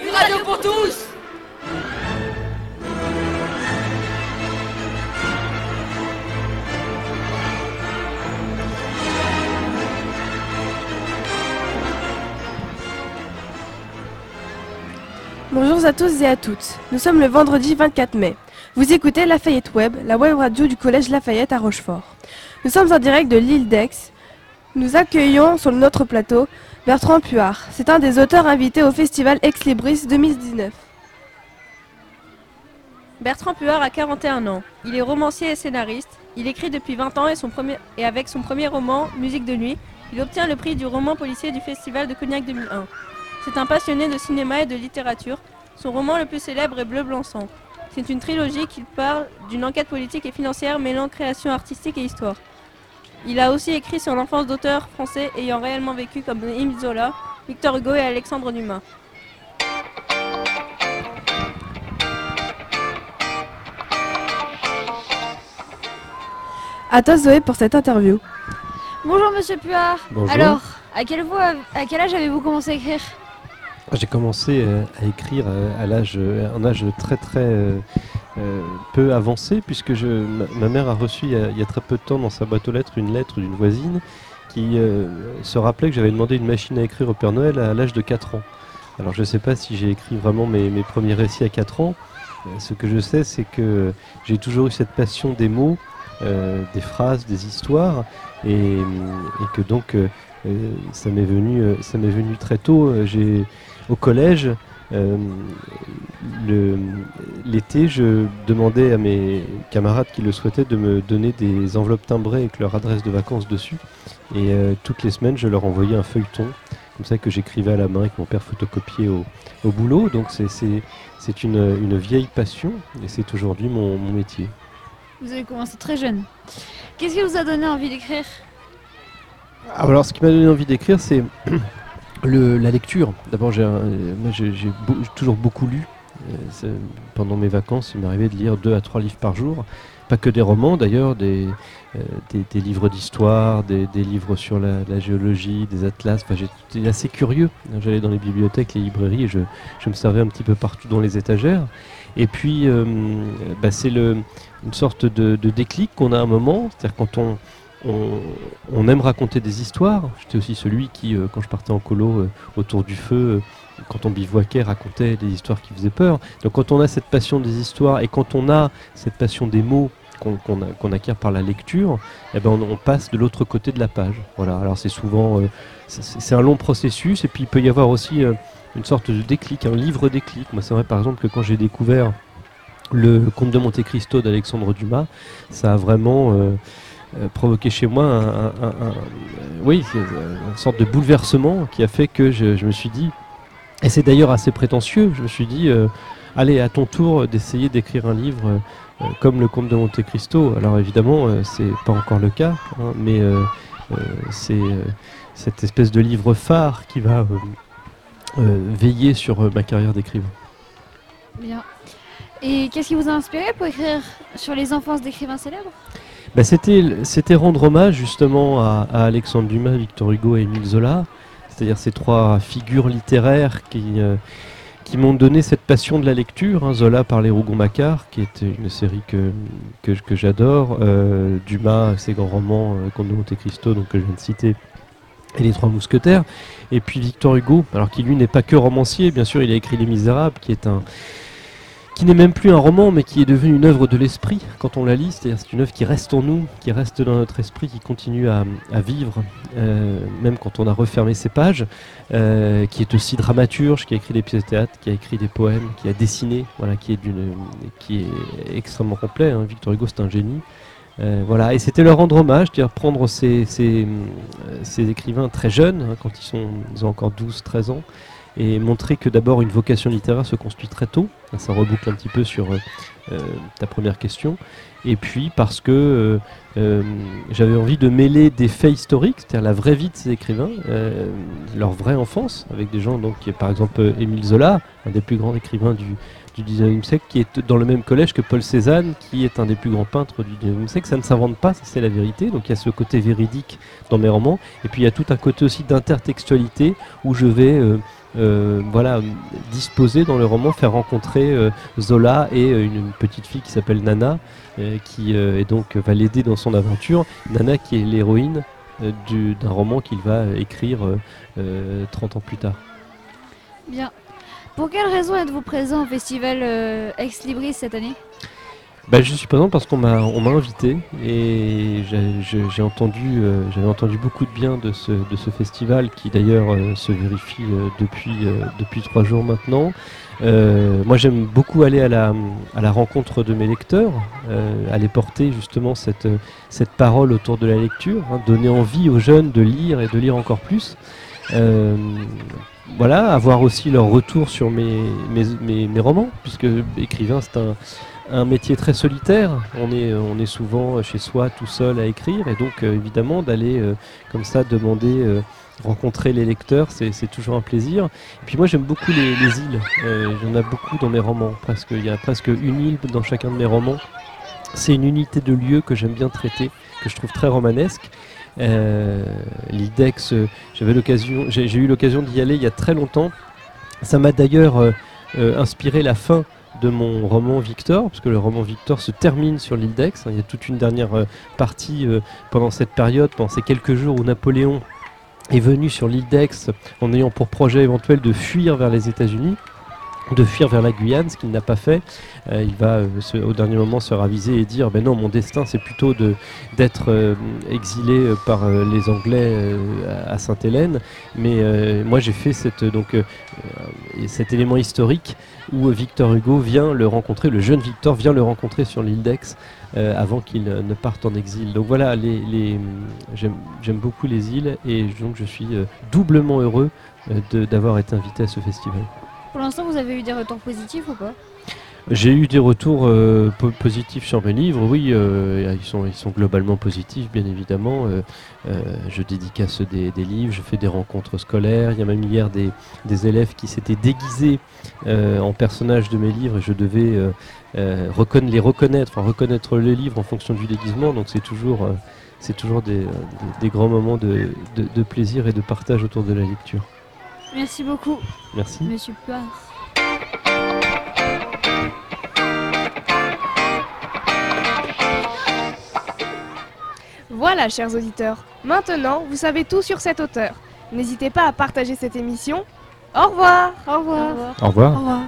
Une radio pour tous Bonjour à tous et à toutes. Nous sommes le vendredi 24 mai. Vous écoutez Lafayette Web, la web radio du collège Lafayette à Rochefort. Nous sommes en direct de l'île d'Aix. Nous accueillons sur notre plateau Bertrand Puard. C'est un des auteurs invités au festival Ex Libris 2019. Bertrand Puard a 41 ans. Il est romancier et scénariste. Il écrit depuis 20 ans et, avec son premier roman, Musique de nuit, il obtient le prix du roman policier du festival de Cognac 2001. C'est un passionné de cinéma et de littérature. Son roman le plus célèbre est Bleu Blanc Sang. C'est une trilogie qui parle d'une enquête politique et financière mêlant création artistique et histoire. Il a aussi écrit sur l'enfance d'auteurs français ayant réellement vécu comme Émile Zola, Victor Hugo et Alexandre Dumas. À toi Zoé pour cette interview. Bonjour Monsieur Puard. Bonjour. Alors, à à quel âge avez-vous commencé à écrire? J'ai commencé euh, à écrire euh, à l'âge, euh, un âge très très euh, peu avancé puisque je, ma, mère a reçu il y a, très peu de temps dans sa boîte aux lettres une lettre d'une voisine qui euh, se rappelait que j'avais demandé une machine à écrire au Père Noël à l'âge de 4 ans. Alors je ne sais pas si j'ai écrit vraiment mes, premiers récits à 4 ans. Euh, Ce que je sais, c'est que j'ai toujours eu cette passion des mots, des phrases, des histoires, et, et que donc ça m'est venu, ça m'est venu très tôt. J'ai au collège, l'été, je demandais à mes camarades qui le souhaitaient de me donner des enveloppes timbrées avec leur adresse de vacances dessus. Et euh, toutes les semaines, je leur envoyais un feuilleton, comme ça que j'écrivais à la main et que mon père photocopiait au, au boulot. Donc c'est- une, une vieille passion et c'est aujourd'hui mon, mon métier. Vous avez commencé très jeune. Qu'est-ce qui vous a donné envie d'écrire? Ah, Alors, ce qui m'a donné envie d'écrire, c'est le- la lecture. D'abord, j'ai euh, moi, beau- toujours beaucoup lu. Euh, pendant mes vacances, il m'arrivait de lire deux à trois livres par jour. Pas que des romans, d'ailleurs, des, euh, des, des livres d'histoire, des, des livres sur la, la géologie, des atlas. Enfin, j'étais assez curieux. J'allais dans les bibliothèques, les librairies, et je, je me servais un petit peu partout dans les étagères. Et puis, euh, bah, c'est une sorte de, de déclic qu'on a à un moment. C'est-à-dire quand on, on, aime raconter des histoires. J'étais aussi celui qui, euh, quand je partais en colo euh, autour du feu, euh, quand on bivouaquait, racontait des histoires qui faisaient peur. Donc quand on a cette passion des histoires et quand on a cette passion des mots qu'on acquiert par la lecture, eh ben on, on passe de l'autre côté de la page. Voilà. Alors c'est souvent, c'est- un long processus et puis il peut y avoir aussi une sorte de déclic, un livre déclic. Moi c'est vrai par exemple que quand j'ai découvert le Comte de Monte Cristo d'Alexandre Dumas, ça a vraiment euh, provoqué chez moi un, euh, euh, une sorte de bouleversement qui a fait que je, me suis dit, et c'est d'ailleurs assez prétentieux, je me suis dit, allez, à ton tour d'essayer d'écrire un livre comme le Comte de Monte Cristo. Alors évidemment, c'est pas encore le cas, hein, mais c'est cette espèce de livre phare qui va veiller sur ma carrière d'écrivain. Bien. Et qu'est-ce qui vous a inspiré pour écrire sur les enfances d'écrivains célèbres? Bah, c'était, rendre hommage justement à, à Alexandre Dumas, Victor Hugo et Émile Zola, c'est-à-dire ces trois figures littéraires qui, euh, qui m'ont donné cette passion de la lecture. hein. Zola par les Rougon-Macquart, qui était une série que, que, j'adore, euh, Dumas, ses grands romans, euh, Comte de Monte Cristo, donc, que je viens de citer, et Les Trois Mousquetaires, et puis Victor Hugo, alors qui lui n'est pas que romancier, bien sûr, il a écrit Les Misérables, qui est un qui n'est même plus un roman, mais qui est devenu une œuvre de l'esprit quand on la lit. C'est-à-dire c'est une œuvre qui reste en nous, qui reste dans notre esprit, qui continue à, vivre, euh, même quand on a refermé ses pages, euh, qui est aussi dramaturge, qui a écrit des pièces de théâtre, qui a écrit des poèmes, qui a dessiné, voilà, qui est, d'une, qui est extrêmement complet. hein. Victor Hugo, c'est un génie. Euh, voilà, et c'était leur rendre hommage, c'est-à-dire prendre ces, ces écrivains très jeunes, hein, quand ils, sont, ils ont encore 12-13 ans, et montrer que d'abord une vocation littéraire se construit très tôt. Ça reboucle un petit peu sur euh, euh, ta première question. Et puis parce que euh, j'avais envie de mêler des faits historiques, c'est-à-dire la vraie vie de ces écrivains, leur vraie enfance, avec des gens donc qui, par exemple Émile Zola, un des plus grands écrivains du du 19e siècle, qui est dans le même collège que Paul Cézanne, qui est un des plus grands peintres du 19e siècle. Ça ne s'invente pas, c'est la vérité. Donc il y a ce côté véridique dans mes romans, et puis il y a tout un côté aussi d'intertextualité où je vais euh, euh, voilà, disposer dans le roman, faire rencontrer euh, Zola et une petite fille qui s'appelle Nana, qui est donc va l'aider dans son aventure. Nana qui est l'héroïne du- d'un roman qu'il va écrire euh, euh, 30 ans plus tard. Bien. Pour quelle raison êtes-vous présent au festival euh, Ex Libris cette année? Bah, je suis présent parce qu'on m'a invité et entendu euh, j'avais entendu beaucoup de bien de ce de ce festival qui d'ailleurs euh, se vérifie depuis depuis trois jours maintenant. Moi j'aime beaucoup aller à la à la rencontre de mes lecteurs, aller porter justement cette cette parole autour de la lecture, hein, donner envie aux jeunes de lire et de lire encore plus. Euh, voilà, avoir aussi leur retour sur mes, romans, puisque écrivain c'est un, métier très solitaire. On est, souvent chez soi tout seul à écrire, et donc euh, évidemment d'aller euh, comme ça demander, euh, rencontrer les lecteurs, c'est toujours un plaisir. Et puis moi j'aime beaucoup les, les îles. Euh, Il y en a beaucoup dans mes romans. Il y a presque une île dans chacun de mes romans. C'est une unité de lieu que j'aime bien traiter, que je trouve très romanesque. Euh, euh, j'ai eu l'occasion d'y aller il y a très longtemps. Ça m'a d'ailleurs euh, euh, inspiré la fin de mon roman Victor, parce que le roman Victor se termine sur l'île d'Aix. Il y a toute une dernière partie pendant cette période, pendant ces quelques jours où Napoléon est venu sur l'île d'Aix en ayant pour projet éventuel de fuir vers les États-Unis de fuir vers la Guyane, ce qu'il n'a pas fait. Euh, il va euh, au dernier moment se raviser et dire ben non, mon destin c'est plutôt d'être euh, exilé par les Anglais à Sainte-Hélène. Mais moi j'ai fait cet élément historique où Victor Hugo vient le rencontrer, le jeune Victor vient le rencontrer sur l'île d'Aix avant qu'il ne parte en exil. Donc voilà, j'aime, beaucoup les îles et donc je suis doublement heureux d'avoir été invité à ce festival. Pour l'instant, vous avez eu des retours positifs ou pas J'ai eu des retours euh, po- positifs sur mes livres, oui, euh, ils, sont, globalement positifs, bien évidemment. Euh, je dédicace des, livres, je fais des rencontres scolaires. Il y a même hier des, élèves qui s'étaient déguisés en personnages de mes livres et je devais les reconnaître, reconnaître les livres en fonction du déguisement. Donc c'est toujours, des, grands moments de plaisir et de partage autour de la lecture. Merci beaucoup, Merci. Monsieur Poire. Voilà, chers auditeurs. Maintenant, vous savez tout sur cet auteur. N'hésitez pas à partager cette émission. Au revoir Au revoir. Au revoir. Au revoir.